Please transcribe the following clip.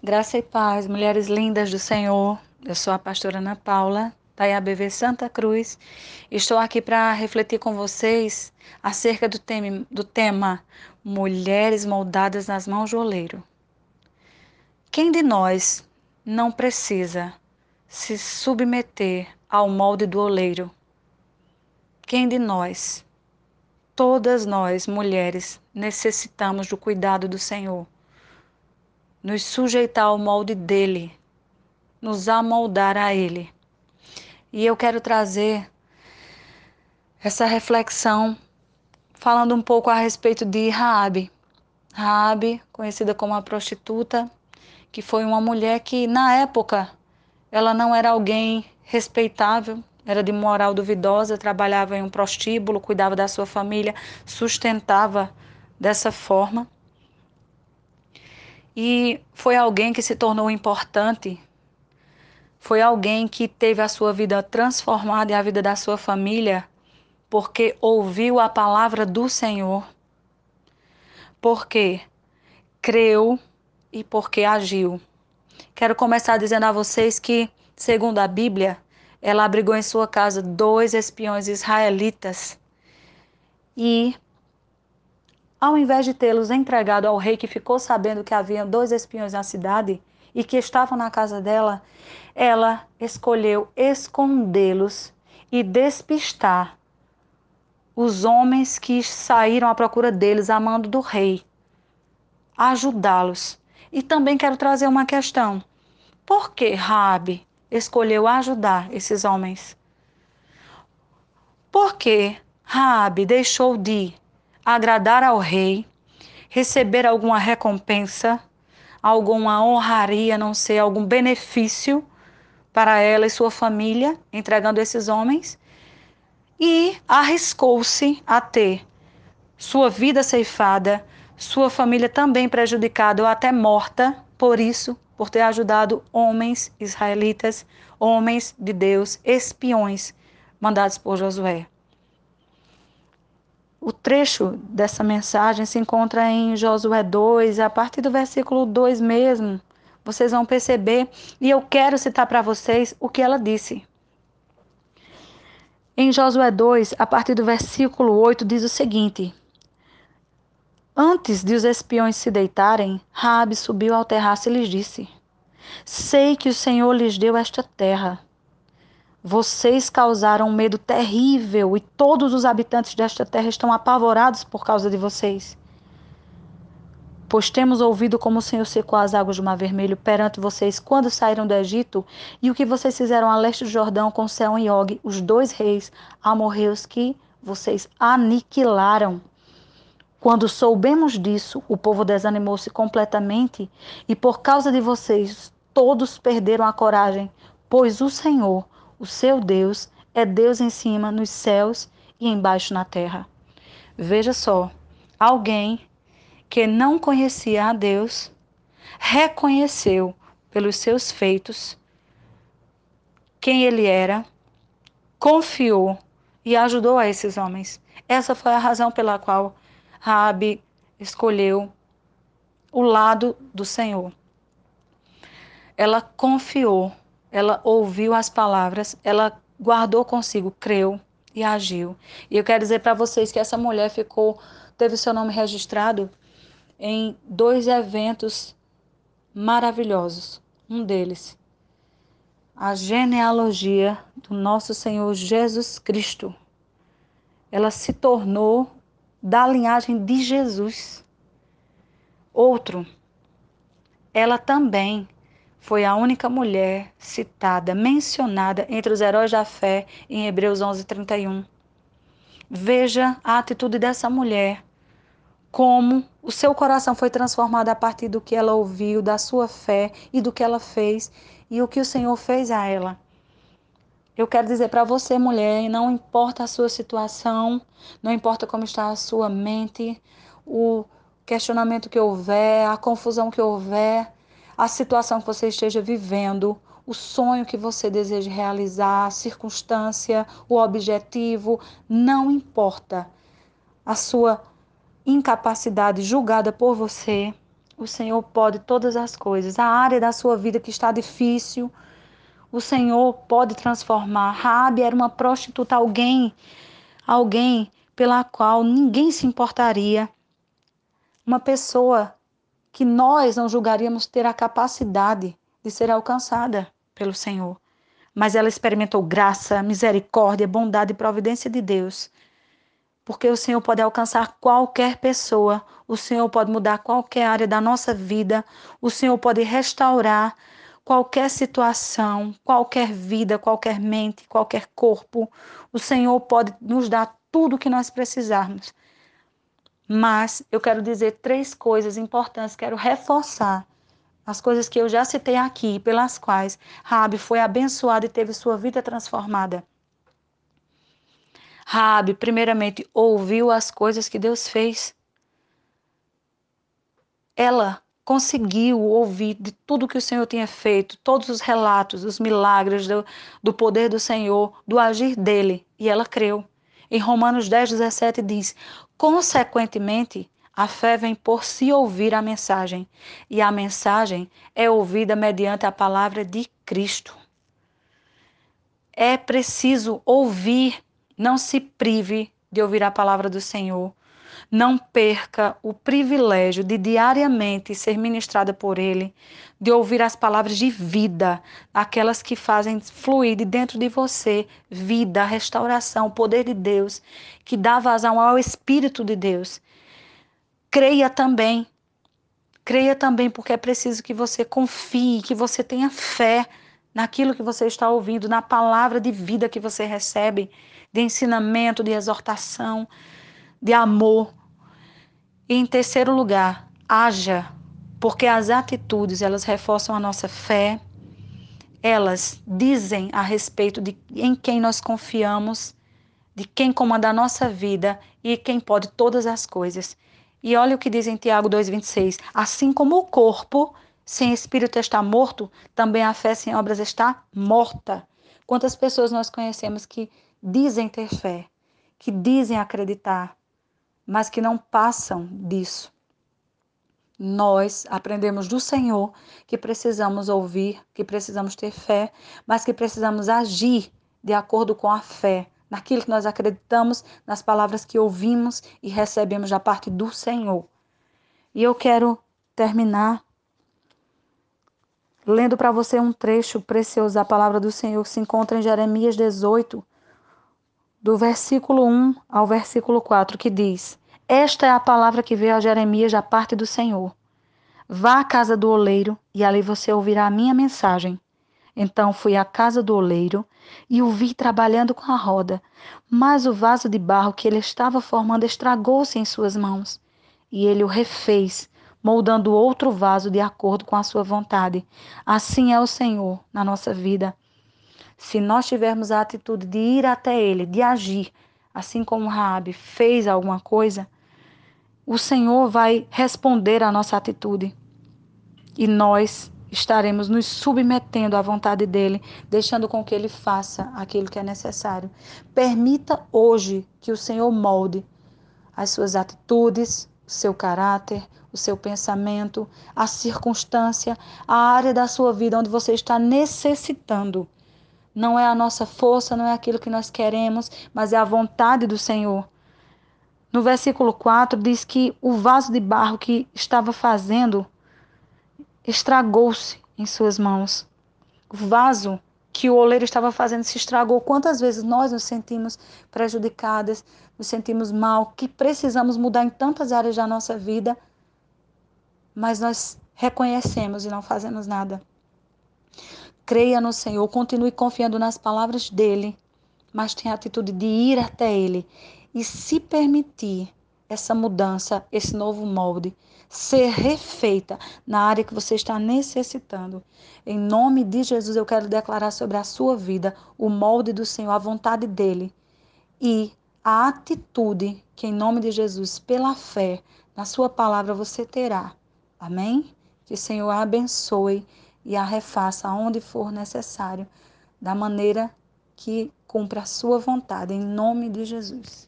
Graça e paz, mulheres lindas do Senhor. Eu sou a pastora Ana Paula, da IABV Santa Cruz. Estou aqui para refletir com vocês acerca do tema, do tema Mulheres moldadas nas mãos do oleiro. Quem de nós não precisa se submeter ao molde do oleiro? Quem de nós, todas nós, mulheres, necessitamos do cuidado do Senhor? Nos sujeitar ao molde dele, nos amoldar a ele. E eu quero trazer essa reflexão falando um pouco a respeito de Raabe. Raabe, conhecida como a prostituta, que foi uma mulher que na época ela não era alguém respeitável, era de moral duvidosa, trabalhava em um prostíbulo, cuidava da sua família, sustentava dessa forma. E foi alguém que se tornou importante, foi alguém que teve a sua vida transformada e a vida da sua família, porque ouviu a palavra do Senhor, porque creu e porque agiu. Quero começar dizendo a vocês que, segundo a Bíblia, ela abrigou em sua casa dois espiões israelitas e ao invés de tê-los entregado ao rei que ficou sabendo que havia dois espiões na cidade e que estavam na casa dela, ela escolheu escondê-los e despistar os homens que saíram à procura deles, amando do rei, ajudá-los. E também quero trazer uma questão. Por que Rabi escolheu ajudar esses homens? Por que Rabi deixou de agradar ao rei, receber alguma recompensa, alguma honraria, não sei, algum benefício para ela e sua família, entregando esses homens, e arriscou-se a ter sua vida ceifada, sua família também prejudicada ou até morta por isso, por ter ajudado homens israelitas, homens de Deus, espiões mandados por Josué. O trecho dessa mensagem se encontra em Josué 2, a partir do versículo 2 mesmo. Vocês vão perceber, e eu quero citar para vocês o que ela disse. Em Josué 2, a partir do versículo 8, diz o seguinte: Antes de os espiões se deitarem, Raabe subiu ao terraço e lhes disse: Sei que o Senhor lhes deu esta terra vocês causaram um medo terrível e todos os habitantes desta terra estão apavorados por causa de vocês. Pois temos ouvido como o Senhor secou as águas do Mar Vermelho perante vocês quando saíram do Egito e o que vocês fizeram a leste do Jordão com Seão e Og, os dois reis amorreus que vocês aniquilaram. Quando soubemos disso, o povo desanimou-se completamente e por causa de vocês todos perderam a coragem, pois o Senhor, o seu Deus é Deus em cima nos céus e embaixo na terra. Veja só, alguém que não conhecia a Deus reconheceu pelos seus feitos quem ele era, confiou e ajudou a esses homens. Essa foi a razão pela qual Raabe escolheu o lado do Senhor. Ela confiou ela ouviu as palavras, ela guardou consigo, creu e agiu. E eu quero dizer para vocês que essa mulher ficou, teve seu nome registrado em dois eventos maravilhosos. Um deles, a genealogia do nosso Senhor Jesus Cristo. Ela se tornou da linhagem de Jesus. Outro, ela também foi a única mulher citada, mencionada entre os heróis da fé em Hebreus 11:31. Veja a atitude dessa mulher, como o seu coração foi transformado a partir do que ela ouviu, da sua fé e do que ela fez e o que o Senhor fez a ela. Eu quero dizer para você, mulher, não importa a sua situação, não importa como está a sua mente, o questionamento que houver, a confusão que houver, a situação que você esteja vivendo, o sonho que você deseja realizar, a circunstância, o objetivo, não importa. A sua incapacidade julgada por você, O Senhor pode todas as coisas. A área da sua vida que está difícil, o Senhor pode transformar. Rabi era uma prostituta, alguém, alguém pela qual ninguém se importaria. Uma pessoa que nós não julgaríamos ter a capacidade de ser alcançada pelo Senhor. Mas ela experimentou graça, misericórdia, bondade e providência de Deus. Porque o Senhor pode alcançar qualquer pessoa, o Senhor pode mudar qualquer área da nossa vida, o Senhor pode restaurar qualquer situação, qualquer vida, qualquer mente, qualquer corpo. O Senhor pode nos dar tudo o que nós precisarmos. Mas eu quero dizer três coisas importantes, quero reforçar as coisas que eu já citei aqui, pelas quais Rabi foi abençoada e teve sua vida transformada. Rabi, primeiramente, ouviu as coisas que Deus fez. Ela conseguiu ouvir de tudo que o Senhor tinha feito, todos os relatos, os milagres do, do poder do Senhor, do agir dele, e ela creu. Em Romanos 10, 17 diz: Consequentemente, a fé vem por se ouvir a mensagem, e a mensagem é ouvida mediante a palavra de Cristo. É preciso ouvir, não se prive de ouvir a palavra do Senhor. Não perca o privilégio de diariamente ser ministrada por Ele, de ouvir as palavras de vida, aquelas que fazem fluir de dentro de você vida, restauração, o poder de Deus, que dá vazão ao Espírito de Deus. Creia também. Creia também, porque é preciso que você confie, que você tenha fé naquilo que você está ouvindo, na palavra de vida que você recebe, de ensinamento, de exortação, de amor. E em terceiro lugar, haja, porque as atitudes, elas reforçam a nossa fé, elas dizem a respeito de em quem nós confiamos, de quem comanda a nossa vida e quem pode todas as coisas. E olha o que diz em Tiago 2,26: Assim como o corpo sem espírito está morto, também a fé sem obras está morta. Quantas pessoas nós conhecemos que dizem ter fé, que dizem acreditar, mas que não passam disso? Nós aprendemos do Senhor que precisamos ouvir, que precisamos ter fé, mas que precisamos agir de acordo com a fé naquilo que nós acreditamos, nas palavras que ouvimos e recebemos da parte do Senhor. E eu quero terminar lendo para você um trecho precioso da palavra do Senhor que se encontra em Jeremias 18, do versículo 1 ao versículo 4, que diz: Esta é a palavra que veio a Jeremias da parte do Senhor. Vá à casa do oleiro e ali você ouvirá a minha mensagem. Então fui à casa do oleiro e o vi trabalhando com a roda, mas o vaso de barro que ele estava formando estragou-se em suas mãos. E ele o refez, moldando outro vaso de acordo com a sua vontade. Assim é o Senhor na nossa vida. Se nós tivermos a atitude de ir até ele, de agir, assim como Raabe fez alguma coisa, o Senhor vai responder à nossa atitude. E nós estaremos nos submetendo à vontade dele, deixando com que ele faça aquilo que é necessário. Permita hoje que o Senhor molde as suas atitudes, o seu caráter, o seu pensamento, a circunstância, a área da sua vida onde você está necessitando. Não é a nossa força, não é aquilo que nós queremos, mas é a vontade do Senhor. No versículo 4 diz que o vaso de barro que estava fazendo estragou-se em suas mãos. O vaso que o oleiro estava fazendo se estragou. Quantas vezes nós nos sentimos prejudicadas, nos sentimos mal, que precisamos mudar em tantas áreas da nossa vida, mas nós reconhecemos e não fazemos nada. Creia no Senhor, continue confiando nas palavras dele, mas tenha a atitude de ir até ele e se permitir essa mudança, esse novo molde, ser refeita na área que você está necessitando. Em nome de Jesus, eu quero declarar sobre a sua vida o molde do Senhor, a vontade dele e a atitude que, em nome de Jesus, pela fé, na sua palavra você terá. Amém? Que o Senhor a abençoe e a refaça aonde for necessário, da maneira que cumpra a sua vontade, em nome de Jesus.